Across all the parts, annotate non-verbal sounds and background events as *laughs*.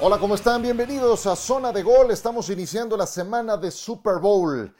Hola, ¿cómo están? Bienvenidos a Zona de Gol. Estamos iniciando la semana de Super Bowl.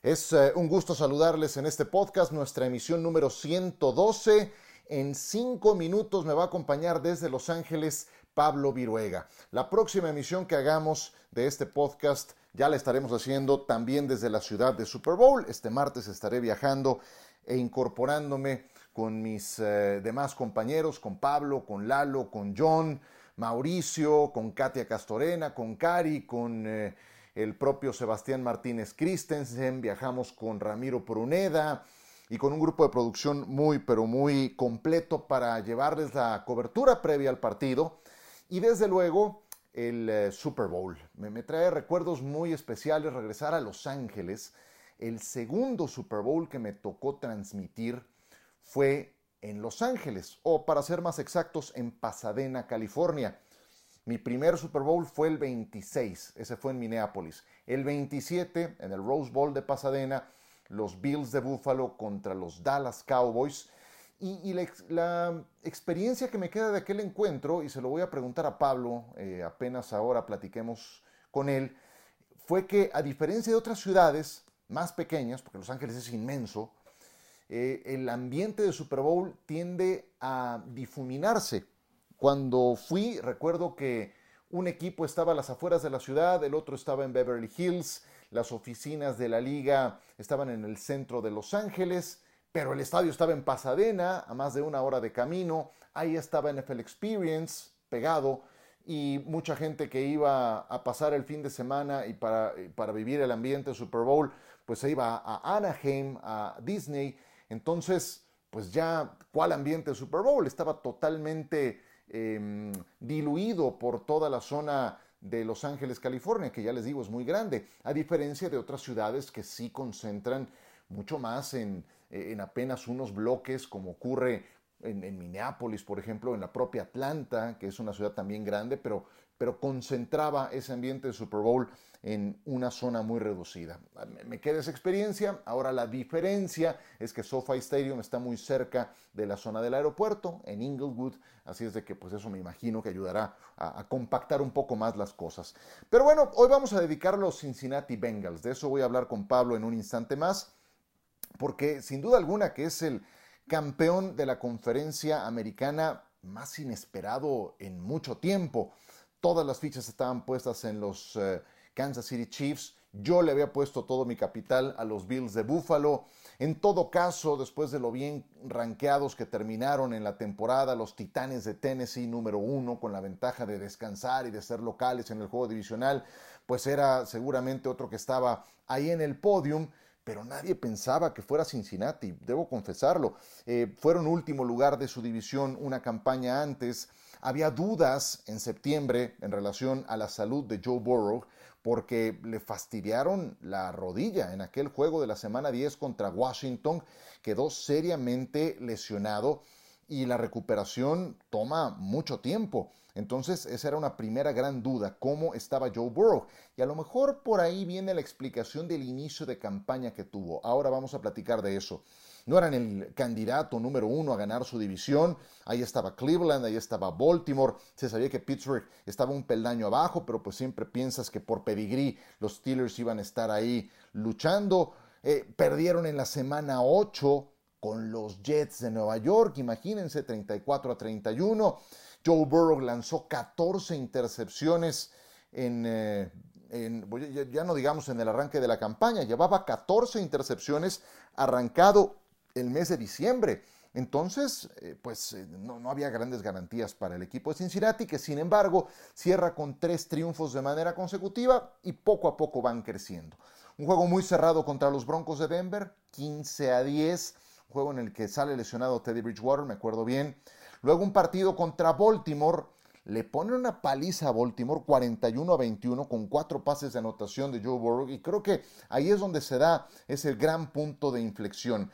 Es eh, un gusto saludarles en este podcast, nuestra emisión número 112. En cinco minutos me va a acompañar desde Los Ángeles Pablo Viruega. La próxima emisión que hagamos de este podcast ya la estaremos haciendo también desde la ciudad de Super Bowl. Este martes estaré viajando e incorporándome con mis eh, demás compañeros, con Pablo, con Lalo, con John Mauricio, con Katia Castorena, con Cari, con eh, el propio Sebastián Martínez Christensen, viajamos con Ramiro Pruneda y con un grupo de producción muy, pero muy completo para llevarles la cobertura previa al partido y desde luego el eh, Super Bowl. Me, me trae recuerdos muy especiales regresar a Los Ángeles. El segundo Super Bowl que me tocó transmitir fue en Los Ángeles, o para ser más exactos, en Pasadena, California. Mi primer Super Bowl fue el 26, ese fue en Minneapolis. El 27, en el Rose Bowl de Pasadena, los Bills de Buffalo contra los Dallas Cowboys. Y, la, experiencia que me queda de aquel encuentro, y se lo voy a preguntar a Pablo, eh, apenas ahora platiquemos con él, fue que a diferencia de otras ciudades más pequeñas, porque Los Ángeles es inmenso, eh, el ambiente de Super Bowl tiende a difuminarse. Cuando fui, recuerdo que un equipo estaba a las afueras de la ciudad, el otro estaba en Beverly Hills, las oficinas de la liga estaban en el centro de Los Ángeles, pero el estadio estaba en Pasadena, a más de una hora de camino, ahí estaba NFL Experience pegado y mucha gente que iba a pasar el fin de semana y para, para vivir el ambiente Super Bowl, pues se iba a Anaheim, a Disney, entonces, pues ya, ¿cuál ambiente de Super Bowl? Estaba totalmente em, diluido por toda la zona de Los Ángeles, California, que ya les digo es muy grande, a diferencia de otras ciudades que sí concentran mucho más en, apenas unos bloques, como ocurre en, Minneapolis, por ejemplo, en la propia Atlanta, que es una ciudad también grande, pero, pero concentraba ese ambiente de Super Bowl en una zona muy reducida. Me queda esa experiencia. Ahora la diferencia es que SoFi Stadium está muy cerca de la zona del aeropuerto, en Inglewood, así es de que pues eso me imagino que ayudará a, compactar un poco más las cosas. Pero bueno, hoy vamos a dedicar los Cincinnati Bengals. De eso voy a hablar con Pablo en un instante más, porque sin duda alguna que es el campeón de la conferencia americana más inesperado en mucho tiempo. Todas las fichas estaban puestas en los... Eh, Kansas City Chiefs. Yo le había puesto todo mi capital a los Bills de Buffalo. En todo caso, después de lo bien ranqueados que terminaron en la temporada, los Titanes de Tennessee número uno, con la ventaja de descansar y de ser locales en el juego divisional, pues era seguramente otro que estaba ahí en el podium pero nadie pensaba que fuera Cincinnati, debo confesarlo. Eh, fueron último lugar de su división una campaña antes. Había dudas en septiembre en relación a la salud de Joe Burrow porque le fastidiaron la rodilla en aquel juego de la semana 10 contra Washington, quedó seriamente lesionado y la recuperación toma mucho tiempo. Entonces esa era una primera gran duda, cómo estaba Joe Burrow. Y a lo mejor por ahí viene la explicación del inicio de campaña que tuvo. Ahora vamos a platicar de eso no eran el candidato número uno a ganar su división. Ahí estaba Cleveland, ahí estaba Baltimore. Se sabía que Pittsburgh estaba un peldaño abajo, pero pues siempre piensas que por pedigrí los Steelers iban a estar ahí luchando. Eh, perdieron en la semana 8 con los Jets de Nueva York, imagínense, 34 a 31. Joe Burrow lanzó 14 intercepciones en, eh, ya, no digamos en el arranque de la campaña, llevaba 14 intercepciones arrancado el mes de diciembre. Entonces, eh, pues eh, no, no, había grandes garantías para el equipo de Cincinnati, que sin embargo cierra con tres triunfos de manera consecutiva y poco a poco van creciendo. Un juego muy cerrado contra los Broncos de Denver, 15 a 10, un juego en el que sale lesionado Teddy Bridgewater, me acuerdo bien. Luego un partido contra Baltimore, le ponen una paliza a Baltimore 41 a 21 con cuatro pases de anotación de Joe Burrow y creo que ahí es donde se da ese gran punto de inflexión.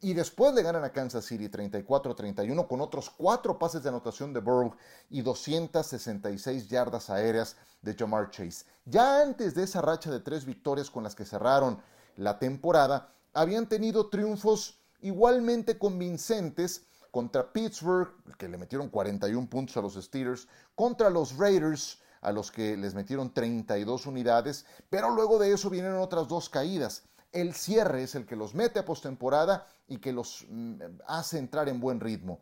Y después le ganan a Kansas City 34-31 con otros cuatro pases de anotación de Burrow y 266 yardas aéreas de Jamar Chase. Ya antes de esa racha de tres victorias con las que cerraron la temporada, habían tenido triunfos igualmente convincentes contra Pittsburgh, que le metieron 41 puntos a los Steelers, contra los Raiders, a los que les metieron 32 unidades, pero luego de eso vinieron otras dos caídas. El cierre es el que los mete a postemporada y que los mm, hace entrar en buen ritmo.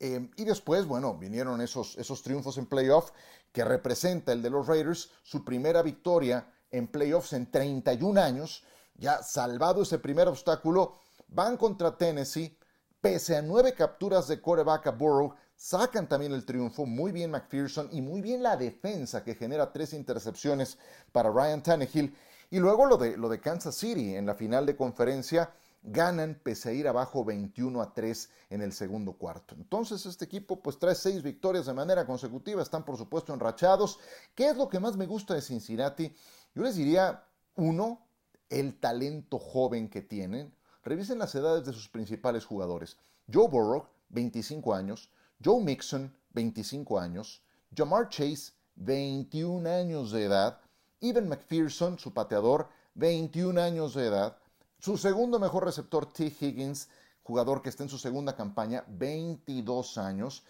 Eh, y después, bueno, vinieron esos, esos triunfos en playoff que representa el de los Raiders, su primera victoria en playoffs en 31 años, ya salvado ese primer obstáculo, van contra Tennessee, pese a nueve capturas de coreback a Burrow, sacan también el triunfo, muy bien McPherson y muy bien la defensa que genera tres intercepciones para Ryan Tannehill. Y luego lo de, lo de Kansas City en la final de conferencia, ganan pese a ir abajo 21 a 3 en el segundo cuarto. Entonces este equipo pues trae seis victorias de manera consecutiva, están por supuesto enrachados. ¿Qué es lo que más me gusta de Cincinnati? Yo les diría, uno, el talento joven que tienen. Revisen las edades de sus principales jugadores. Joe Burrow, 25 años. Joe Mixon, 25 años. Jamar Chase, 21 años de edad. Evan McPherson, su pateador, 21 años de edad. Su segundo mejor receptor, T. Higgins, jugador que está en su segunda campaña, 22 años.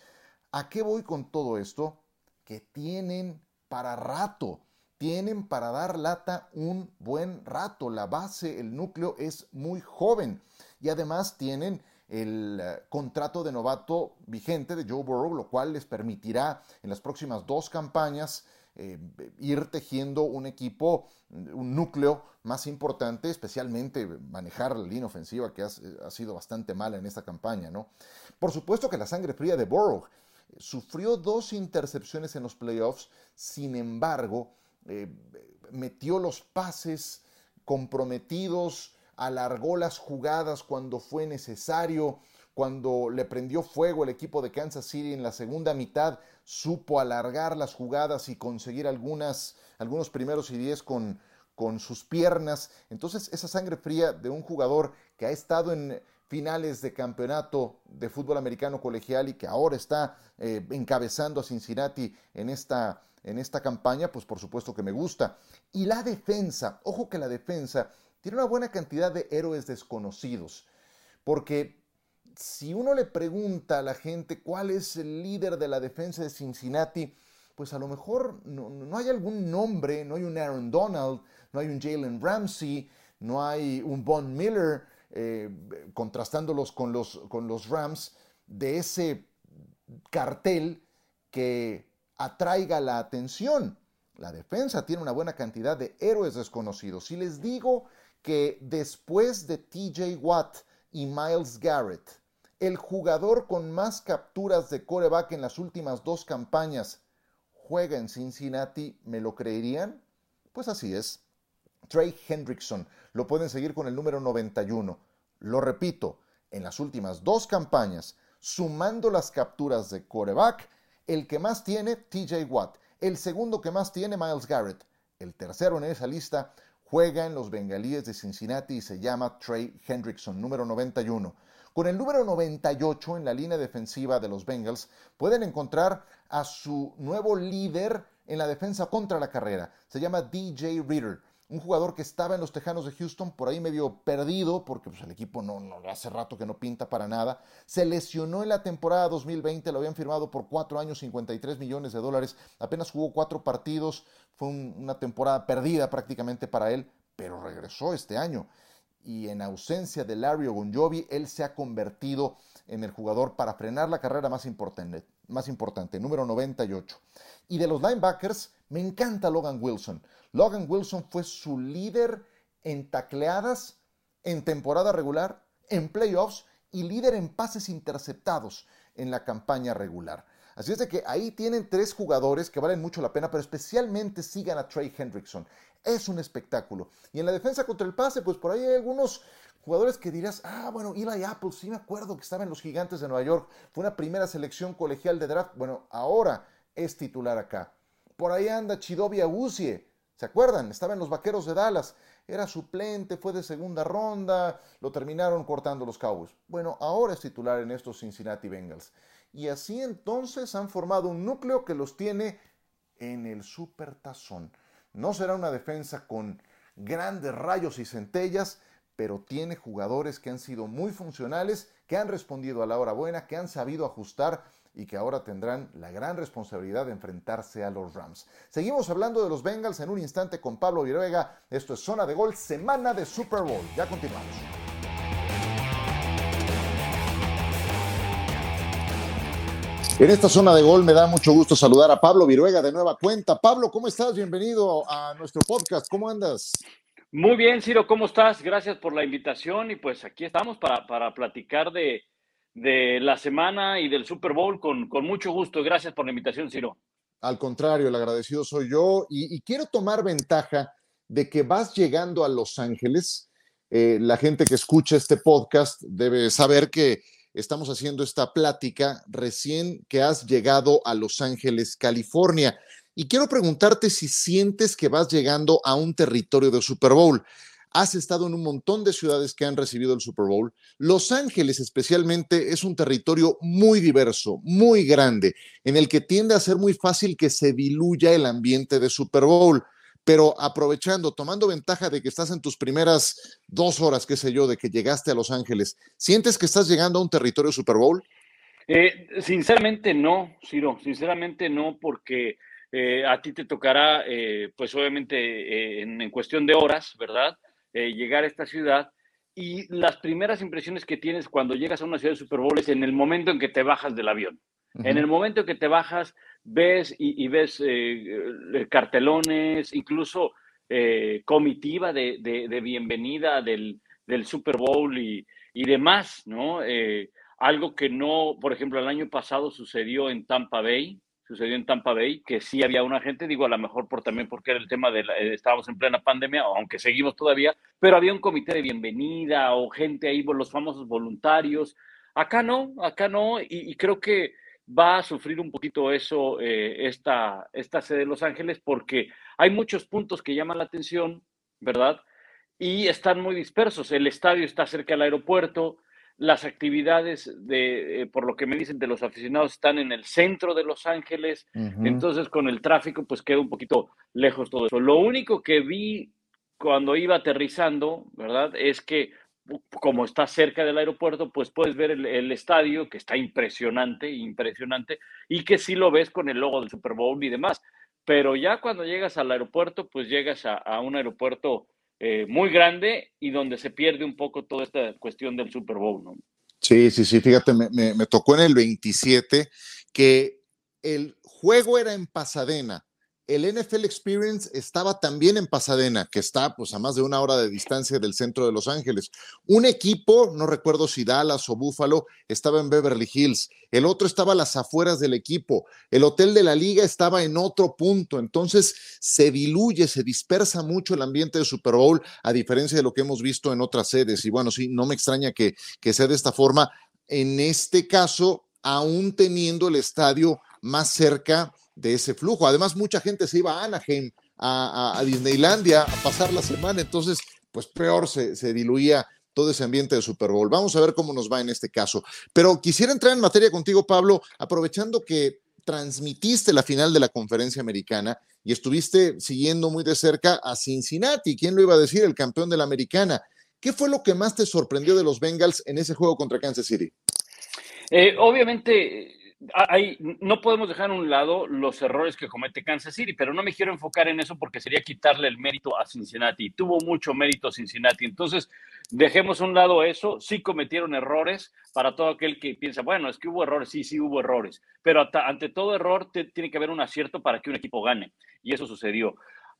¿A qué voy con todo esto? Que tienen para rato, tienen para dar lata un buen rato. La base, el núcleo es muy joven y además tienen el eh, contrato de novato vigente de Joe Burrow, lo cual les permitirá en las próximas dos campañas eh, ir tejiendo un equipo, un núcleo más importante, especialmente manejar la línea ofensiva que ha, sido bastante mala en esta campaña, ¿no? Por supuesto que la sangre fría de Burrow sufrió dos intercepciones en los playoffs, sin embargo, eh, metió los pases comprometidos, alargó las jugadas cuando fue necesario, cuando le prendió fuego el equipo de Kansas City en la segunda mitad, supo alargar las jugadas y conseguir algunas, algunos primeros y diez con, con sus piernas. Entonces, esa sangre fría de un jugador que ha estado en finales de campeonato de fútbol americano colegial y que ahora está eh, encabezando a Cincinnati en esta, en esta campaña, pues por supuesto que me gusta. Y la defensa, ojo que la defensa tiene una buena cantidad de héroes desconocidos, porque si uno le pregunta a la gente cuál es el líder de la defensa de Cincinnati, pues a lo mejor no, hay algún nombre, no hay un Aaron Donald, no hay un Jalen Ramsey, no hay un Von Miller, eh, contrastándolos con los, con los Rams, de ese cartel que atraiga la atención. La defensa tiene una buena cantidad de héroes desconocidos. Si les digo que después de TJ Watt y Miles Garrett, el jugador con más capturas de coreback en las últimas dos campañas juega en Cincinnati, ¿me lo creerían? Pues así es. Trey Hendrickson, lo pueden seguir con el número 91. Lo repito, en las últimas dos campañas, sumando las capturas de coreback, el que más tiene TJ Watt, el segundo que más tiene Miles Garrett, el tercero en esa lista juega en los Bengalíes de Cincinnati y se llama Trey Hendrickson, número 91. Con el número 98 en la línea defensiva de los Bengals pueden encontrar a su nuevo líder en la defensa contra la carrera. Se llama DJ Reader un jugador que estaba en los Tejanos de Houston, por ahí medio perdido, porque pues, el equipo no, no, hace rato que no pinta para nada. Se lesionó en la temporada 2020, lo habían firmado por cuatro años, 53 millones de dólares. Apenas jugó cuatro partidos, fue una temporada perdida prácticamente para él, pero regresó este año. Y en ausencia de Larry Ogunjobi, él se ha convertido en el jugador para frenar la carrera más importante, más importante, número 98. Y de los linebackers, me encanta Logan Wilson. Logan Wilson fue su líder en tacleadas en temporada regular, en playoffs y líder en pases interceptados en la campaña regular. Así es de que ahí tienen tres jugadores que valen mucho la pena, pero especialmente sigan a Trey Hendrickson. Es un espectáculo. Y en la defensa contra el pase, pues por ahí hay algunos jugadores que dirás, ah, bueno, Eli Apple, sí me acuerdo que estaba en los Gigantes de Nueva York, fue una primera selección colegial de draft. Bueno, ahora es titular acá. Por ahí anda Chidobi Agusie, ¿Se acuerdan? Estaba en los Vaqueros de Dallas. Era suplente, fue de segunda ronda, lo terminaron cortando los Cowboys. Bueno, ahora es titular en estos Cincinnati Bengals. Y así entonces han formado un núcleo que los tiene en el supertazón. No será una defensa con grandes rayos y centellas, pero tiene jugadores que han sido muy funcionales, que han respondido a la hora buena, que han sabido ajustar y que ahora tendrán la gran responsabilidad de enfrentarse a los Rams. Seguimos hablando de los Bengals en un instante con Pablo Viruega. Esto es Zona de Gol, semana de Super Bowl. Ya continuamos. En esta zona de gol me da mucho gusto saludar a Pablo Viruega de nueva cuenta. Pablo, ¿cómo estás? Bienvenido a nuestro podcast. ¿Cómo andas? Muy bien, Ciro, ¿cómo estás? Gracias por la invitación y pues aquí estamos para, para platicar de, de la semana y del Super Bowl con, con mucho gusto. Gracias por la invitación, Ciro. Al contrario, el agradecido soy yo y, quiero tomar ventaja de que vas llegando a Los Ángeles. Eh, la gente que escucha este podcast debe saber que estamos haciendo esta plática recién que has llegado a Los Ángeles, California. Y quiero preguntarte si sientes que vas llegando a un territorio de Super Bowl. Has estado en un montón de ciudades que han recibido el Super Bowl. Los Ángeles especialmente es un territorio muy diverso, muy grande, en el que tiende a ser muy fácil que se diluya el ambiente de Super Bowl. Pero aprovechando, tomando ventaja de que estás en tus primeras dos horas, qué sé yo, de que llegaste a Los Ángeles, ¿sientes que estás llegando a un territorio Super Bowl? Eh, sinceramente no, Ciro, sinceramente no, porque eh, a ti te tocará, eh, pues obviamente en, cuestión de horas, ¿verdad? Eh, llegar a esta ciudad y las primeras impresiones que tienes cuando llegas a una ciudad de Super Bowl es en el momento en que te bajas del avión. En el momento en que te bajas, ves y, ves eh, eh, cartelones, incluso comitiva de, de, bienvenida del, del, Super Bowl y, y demás, ¿no? algo que no, por ejemplo, el año pasado sucedió en Tampa Bay, sucedió en Tampa Bay, que sí había una gente, digo, a lo mejor por también porque era el tema de, eh, estábamos en plena pandemia, aunque seguimos todavía, pero había un comité de bienvenida o gente ahí, los famosos voluntarios. Acá no, acá no, y, creo que va a sufrir un poquito eso eh, esta, esta sede de Los Ángeles porque hay muchos puntos que llaman la atención, ¿verdad? Y están muy dispersos. El estadio está cerca del aeropuerto, las actividades de, eh, por lo que me dicen de los aficionados, están en el centro de Los Ángeles, entonces con el tráfico pues queda un poquito lejos todo eso. Lo único que vi cuando iba aterrizando, ¿verdad? Es que como está cerca del aeropuerto, pues puedes ver el, estadio, que está impresionante, impresionante, y que sí lo ves con el logo del Super Bowl y demás. Pero ya cuando llegas al aeropuerto, pues llegas a, a un aeropuerto eh, muy grande y donde se pierde un poco toda esta cuestión del Super Bowl, ¿no? Sí, sí, sí, fíjate, me, me tocó en el 27 que el juego era en Pasadena, el NFL Experience estaba también en Pasadena, que está pues a más de una hora de distancia del centro de Los Ángeles. Un equipo, no recuerdo si Dallas o Buffalo, estaba en Beverly Hills. El otro estaba a las afueras del equipo. El hotel de la liga estaba en otro punto. Entonces se diluye, se dispersa mucho el ambiente de Super Bowl, a diferencia de lo que hemos visto en otras sedes. Y bueno, sí, no me extraña que, que sea de esta forma. En este caso, aún teniendo el estadio más cerca de ese flujo. Además, mucha gente se iba a Anaheim, a, Disneylandia, a pasar la semana, entonces, pues peor se, se diluía todo ese ambiente de Super Bowl. Vamos a ver cómo nos va en este caso. Pero quisiera entrar en materia contigo, Pablo, aprovechando que transmitiste la final de la conferencia americana y estuviste siguiendo muy de cerca a Cincinnati. ¿Quién lo iba a decir? El campeón de la americana. ¿Qué fue lo que más te sorprendió de los Bengals en ese juego contra Kansas City? Eh, obviamente, no podemos dejar a un lado los errores que comete Kansas City, pero no me quiero enfocar en eso porque sería quitarle el mérito a Cincinnati. Tuvo mucho mérito Cincinnati. Entonces, dejemos a un lado eso. Sí cometieron errores para todo aquel que piensa, bueno, es que hubo errores. Sí, sí hubo errores. Pero ante todo error tiene que haber un acierto para que un equipo gane. Y eso sucedió.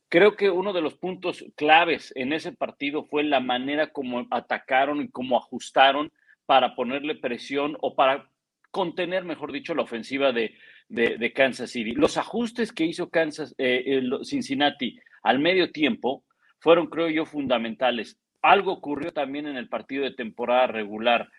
Creo que uno de los puntos claves en ese partido fue la manera como atacaron y cómo ajustaron para ponerle presión o para contener, mejor dicho, la ofensiva de, de, Kansas City. Los ajustes que hizo Kansas, eh, Cincinnati al medio tiempo fueron, creo yo, fundamentales. Algo ocurrió también en el partido de temporada regular.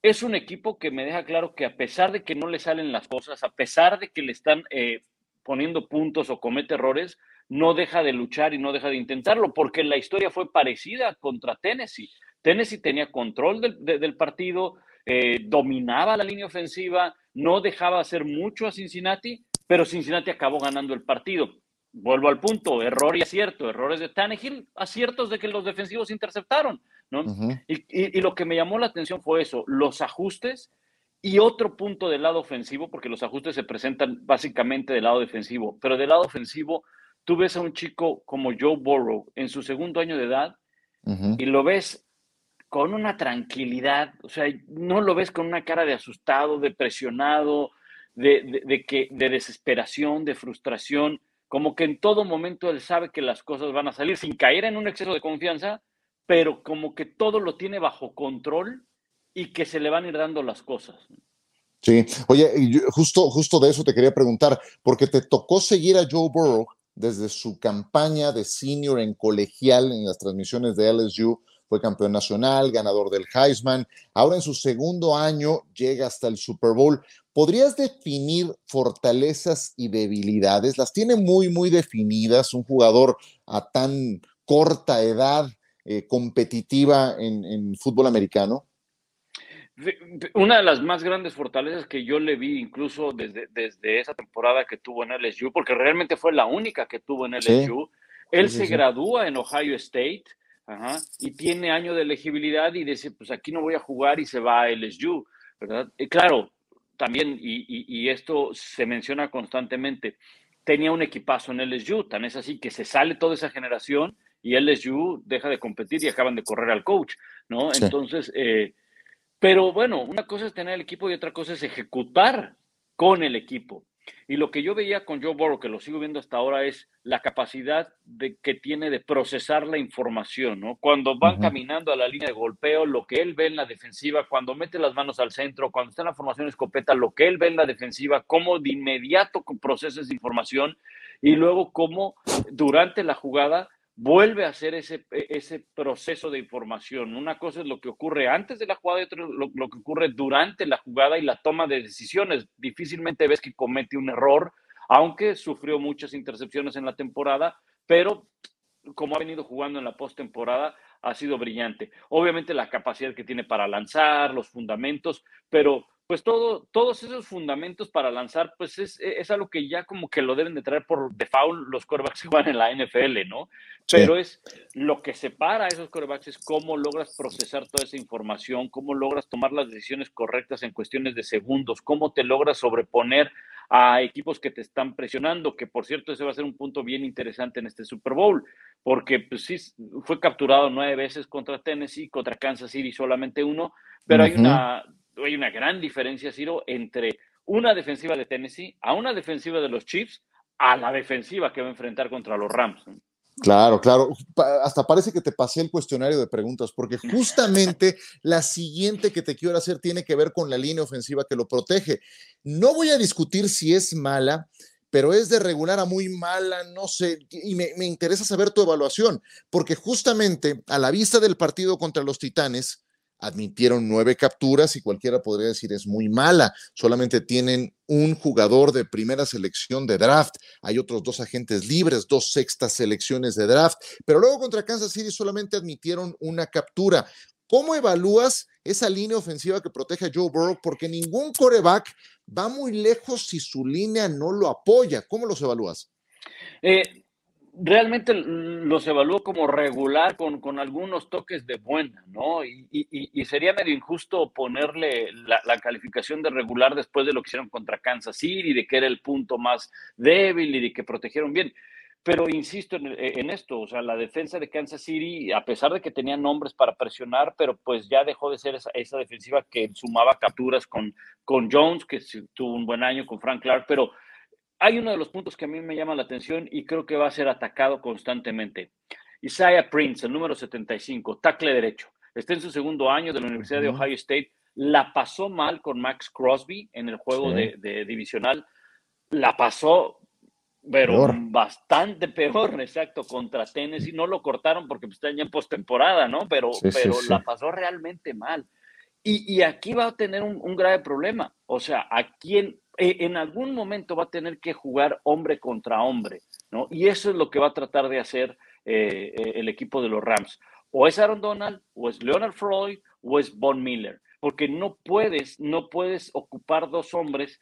Es un equipo que me deja claro que a pesar de que no le salen las cosas, a pesar de que le están eh, poniendo puntos o comete errores, no deja de luchar y no deja de intentarlo, porque la historia fue parecida contra Tennessee. Tennessee tenía control del partido, eh, dominaba la línea ofensiva, no dejaba hacer mucho a Cincinnati, pero Cincinnati acabó ganando el partido. Vuelvo al punto, error y acierto, errores de Tannehill, aciertos de que los defensivos interceptaron, ¿no? y, lo que me llamó la atención fue eso, los ajustes y otro punto del lado ofensivo, porque los ajustes se presentan básicamente del lado defensivo, pero del lado ofensivo, tú ves a un chico como Joe Burrow en su segundo año de edad y lo ves con una tranquilidad, o sea, no lo ves con una cara de asustado, de presionado, de, que, de desesperación, de frustración, como que en todo momento él sabe que las cosas van a salir sin caer en un exceso de confianza, pero como que todo lo tiene bajo control y que se le van a ir dando las cosas. Sí, oye, justo, justo de eso te quería preguntar, porque te tocó seguir a Joe Burrow desde su campaña de senior en colegial en las transmisiones de LSU, fue campeón nacional, ganador del Heisman, ahora en su segundo año llega hasta el Super Bowl. ¿Podrías definir fortalezas y debilidades? ¿Las tiene muy, muy definidas un jugador a tan corta edad eh, competitiva en, fútbol americano? Una de las más grandes fortalezas que yo le vi incluso desde, desde esa temporada que tuvo en LSU, porque realmente fue la única que tuvo en LSU, él se gradúa en Ohio State y tiene año de elegibilidad y dice, pues aquí no voy a jugar y se va a LSU, ¿verdad? Y claro, también, y, esto se menciona constantemente, tenía un equipazo en LSU, tan es así que se sale toda esa generación y LSU deja de competir y acaban de correr al coach, ¿no? Entonces, eh, pero bueno, una cosa es tener el equipo y otra cosa es ejecutar con el equipo. Y lo que yo veía con Joe Burrow, que lo sigo viendo hasta ahora, es la capacidad de, que tiene de procesar la información, ¿no? Cuando van caminando a la línea de golpeo, lo que él ve en la defensiva, cuando mete las manos al centro, cuando está en la formación escopeta, lo que él ve en la defensiva, cómo de inmediato procesa esa información y luego cómo durante la jugada vuelve a hacer ese, e, ese proceso de información. Una cosa es lo que ocurre antes de la jugada y otra lo, lo, que ocurre durante la jugada y la toma de decisiones. Difícilmente ves que comete un error, aunque sufrió muchas intercepciones en la temporada, pero como ha venido jugando en la postemporada, ha sido brillante. Obviamente la capacidad que tiene para lanzar, los fundamentos, pero pues todo, todos esos fundamentos para lanzar, pues es, es, algo que ya como que lo deben de traer por default los corebacks *laughs* que van en la NFL, ¿no? Pero es lo que separa a esos corebacks es cómo logras procesar toda esa información, cómo logras tomar las decisiones correctas en cuestiones de segundos, cómo te logras sobreponer a equipos que te están presionando, que por cierto ese va a ser un punto bien interesante en este Super Bowl, porque pues sí, fue capturado nueve veces contra Tennessee, contra Kansas City solamente uno, pero hay una hay una gran diferencia, Ciro, entre una defensiva de Tennessee a una defensiva de los Chiefs a la defensiva que va a enfrentar contra los Rams. Claro, claro. Hasta parece que te pasé el cuestionario de preguntas, porque *laughs* justamente la siguiente que te quiero hacer tiene que ver con la línea ofensiva que lo protege. No voy a discutir si es mala, pero es de regular a muy mala, no sé, y me, me interesa saber tu evaluación, porque justamente a la vista del partido contra los Titanes, admitieron nueve capturas y cualquiera podría decir es muy mala. Solamente tienen un jugador de primera selección de draft. Hay otros dos agentes libres, dos sextas selecciones de draft. Pero luego contra Kansas City solamente admitieron una captura. ¿Cómo evalúas esa línea ofensiva que protege a Joe Burrow? Porque ningún coreback va muy lejos si su línea no lo apoya. ¿Cómo los evalúas? Eh, realmente los evalúo como regular con, con algunos toques de buena, ¿no? Y, y, sería medio injusto ponerle la, calificación de regular después de lo que hicieron contra Kansas City, de que era el punto más débil y de que protegieron bien. Pero insisto en, en, esto, o sea, la defensa de Kansas City, a pesar de que tenía nombres para presionar, pero pues ya dejó de ser esa, esa defensiva que sumaba capturas con, con Jones, que tuvo un buen año, con Frank Clark, pero hay uno de los puntos que a mí me llama la atención y creo que va a ser atacado constantemente. Isaiah Prince, el número 75, tackle derecho. Está en su segundo año de la Universidad de Ohio State. La pasó mal con Max Crosby en el juego de, divisional. La pasó, pero bastante peor, *laughs* exacto, contra Tennessee. No lo cortaron porque pues, está ya en postemporada, ¿no? Pero, pero la pasó realmente mal. Y, aquí va a tener un, un grave problema. O sea, ¿a quién eh, en algún momento va a tener que jugar hombre contra hombre, ¿no? Y eso es lo que va a tratar de hacer eh, eh, el equipo de los Rams. O es Aaron Donald, o es Leonard Floyd, o es Von Miller, porque no puedes, no puedes ocupar dos hombres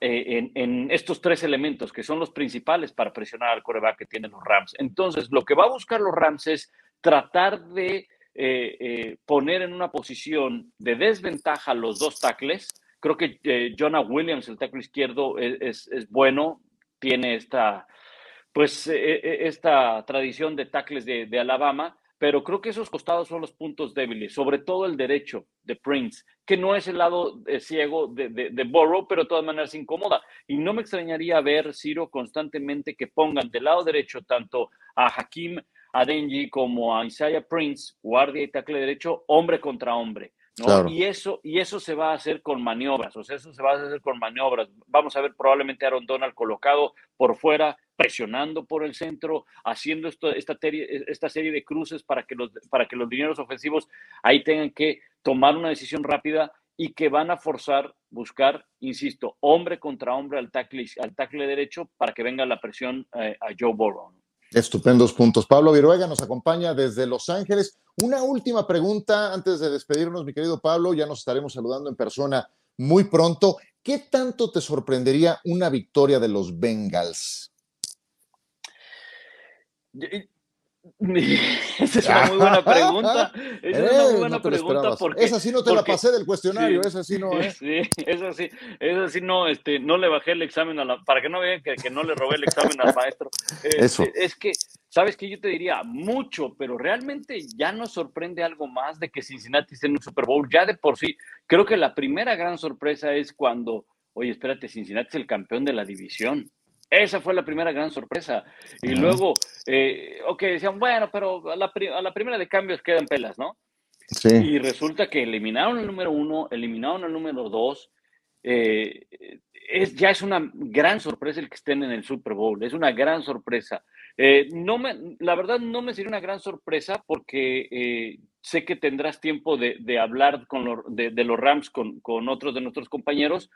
en, estos tres elementos que son los principales para presionar al coreback que tienen los Rams. Entonces, lo que va a buscar los Rams es tratar de eh, eh, poner en una posición de desventaja los dos tackles. Creo que eh, Jonah Williams, el tackle izquierdo, es, bueno, tiene esta, pues, esta tradición de tackles de, Alabama, pero creo que esos costados son los puntos débiles, sobre todo el derecho de Prince, que no es el lado ciego de, de, de, Burrow, pero de todas maneras incomoda. Y no me extrañaría ver, Ciro, constantemente que pongan del lado derecho tanto a Hakim a Denji como a Isaiah Prince, guardia y tackle derecho, hombre contra hombre. Y, eso, y eso se va a hacer con maniobras, o sea, eso se va a hacer con maniobras. Vamos a ver probablemente a Aaron Donald colocado por fuera, presionando por el centro, haciendo esto, esta, esta serie de cruces para que, los, para que los dineros ofensivos ahí tengan que tomar una decisión rápida y que van a forzar, buscar, insisto, hombre contra hombre al tackle, al tackle derecho para que venga la presión eh, a Joe Burrow. Estupendos puntos. Pablo Viruega nos acompaña desde Los Ángeles. Una última pregunta antes de despedirnos, mi querido Pablo. Ya nos estaremos saludando en persona muy pronto. ¿Qué tanto te sorprendería una victoria de los Bengals? *laughs* Esa es una muy buena pregunta. *laughs* Esa es una muy buena pregunta porque, esa sí no te la pasé del cuestionario, esa sí no, ¿eh? Sí, *laughs* esa sí, esa sí no, este, no le bajé el examen a la, para que no vean que, que no le robé el examen al maestro. Eso. Es que, sabes que yo te diría mucho, pero realmente ya nos sorprende algo más de que Cincinnati esté en un Super Bowl. Ya de por sí, creo que la primera gran sorpresa es cuando, oye, espérate, Cincinnati es el campeón de la división. Esa fue la primera gran sorpresa. Y luego, eh, ok, decían, bueno, pero a la, primera de cambios quedan pelas, ¿no? Sí. Y resulta que eliminaron el número uno, eliminaron el número dos. Eh, es, ya es una gran sorpresa el que estén en el Super Bowl, es una gran sorpresa. Eh, no me, la verdad no me sería una gran sorpresa porque sé que tendrás tiempo de, de hablar con de, de, los Rams con, con otros de nuestros compañeros,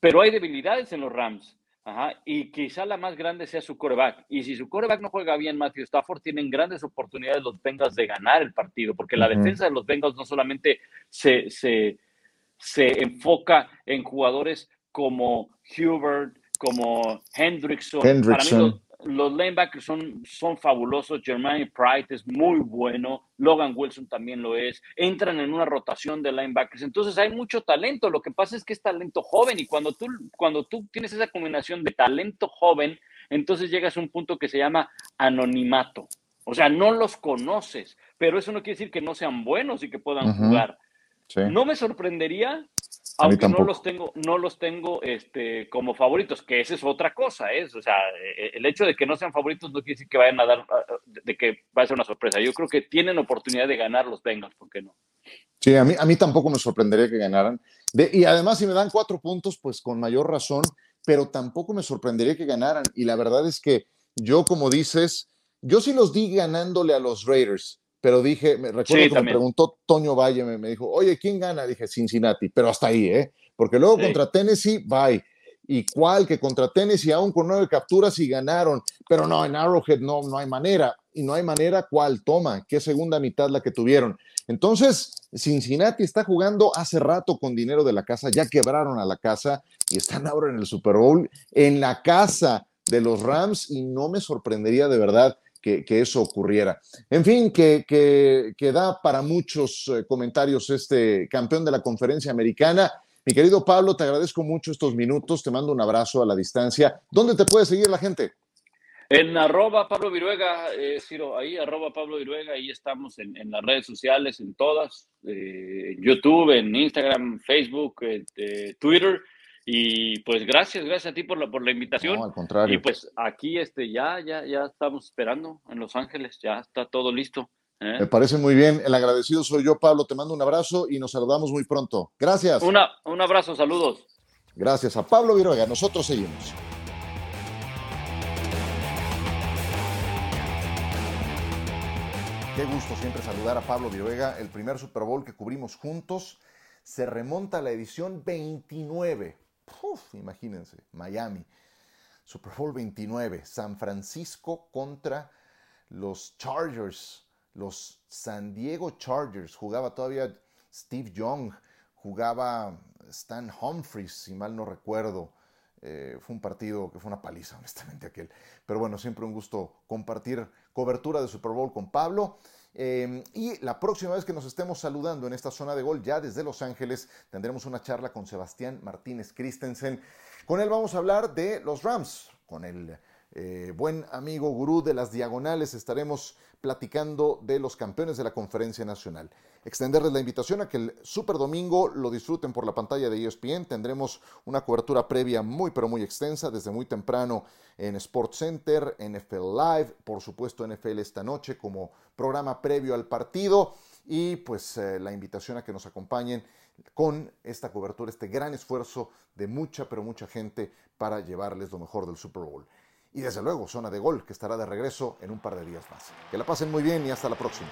pero hay debilidades en los Rams. Ajá, y quizá la más grande sea su coreback. Y si su coreback no juega bien, Matthew Stafford, tienen grandes oportunidades los Bengals de ganar el partido, porque la defensa de los Bengals no solamente se, se, se, enfoca en jugadores como Hubert, como Hendrickson. Hendrickson los linebackers son, son fabulosos. Jermaine Pride es muy bueno. Logan Wilson también lo es. Entran en una rotación de linebackers. Entonces hay mucho talento. Lo que pasa es que es talento joven y cuando tú, cuando tú tienes esa combinación de talento joven, entonces llegas a un punto que se llama anonimato. O sea, no los conoces, pero eso no quiere decir que no sean buenos y que puedan jugar. No me sorprendería aunque no los tengo, no los tengo este, como favoritos, que esa es otra cosa, ¿eh? o sea, e, e, el hecho de que no sean favoritos no quiere decir que vayan a dar, de que va a ser una sorpresa. Yo creo que tienen oportunidad de ganar los Bengals, ¿por qué no? Sí, a mí, a mí tampoco me sorprendería que ganaran. y además, si me dan cuatro puntos, pues con mayor razón, pero tampoco me sorprendería que ganaran. Y la verdad es que yo, como dices, yo sí los di ganándole a los Raiders pero dije, me recuerdo que me preguntó Toño Valle, me, dijo, oye, ¿quién gana? Dije, Cincinnati, pero hasta ahí, ¿eh? Porque luego contra Tennessee, bye. Y cuál que contra Tennessee, aún con nueve capturas y ganaron, pero no, en Arrowhead no, no hay manera. Y no hay manera, ¿cuál? Toma, qué segunda mitad la que tuvieron. Entonces, Cincinnati está jugando hace rato con dinero de la casa, ya quebraron a la casa y están ahora en el Super Bowl, en la casa de los Rams, y no me sorprendería de verdad que, eso ocurriera. En fin, que, que, da para muchos eh, comentarios este campeón de la conferencia americana. Mi querido Pablo, te agradezco mucho estos minutos, te mando un abrazo a la distancia. ¿Dónde te puede seguir la gente? En arroba Pablo Viruega, eh, Ciro, ahí arroba Pablo Viruega, ahí estamos en, las redes sociales, en todas, eh, YouTube, en Instagram, Facebook, Twitter. Y pues gracias, gracias a ti por la, por la invitación. No, al contrario. Y pues aquí este, ya, ya, ya estamos esperando en Los Ángeles, ya está todo listo. ¿eh? Me parece muy bien. El agradecido soy yo, Pablo. Te mando un abrazo y nos saludamos muy pronto. Gracias. Una, un abrazo, saludos. Gracias a Pablo Viruega. Nosotros seguimos. Qué gusto siempre saludar a Pablo Viruega. El primer Super Bowl que cubrimos juntos se remonta a la edición 29 imagínense, Miami. Super Bowl 29, San Francisco contra los Chargers, los San Diego Chargers. Jugaba todavía Steve Young, jugaba Stan Humphries, si mal no recuerdo. Eh, fue un partido que fue una paliza, *laughs* honestamente, aquel. Pero bueno, siempre un gusto compartir cobertura de Super Bowl con Pablo. Em, y la próxima vez que nos estemos saludando en esta zona de gol, ya desde Los Ángeles, tendremos una charla con Sebastián Martínez Christensen. Con él vamos a hablar de los Rams, con el eh, buen amigo gurú de las diagonales, estaremos platicando de los campeones de la conferencia nacional. Extenderles la invitación a que el Super Domingo lo disfruten por la pantalla de ESPN. Tendremos una cobertura previa muy pero muy extensa desde muy temprano en Sports Center, NFL Live, por supuesto NFL esta noche como programa previo al partido y pues eh, la invitación a que nos acompañen con esta cobertura, este gran esfuerzo de mucha pero mucha gente para llevarles lo mejor del Super Bowl y desde luego Zona de Gol, que estará de regreso en un par de días más. Que la pasen muy bien y hasta la próxima.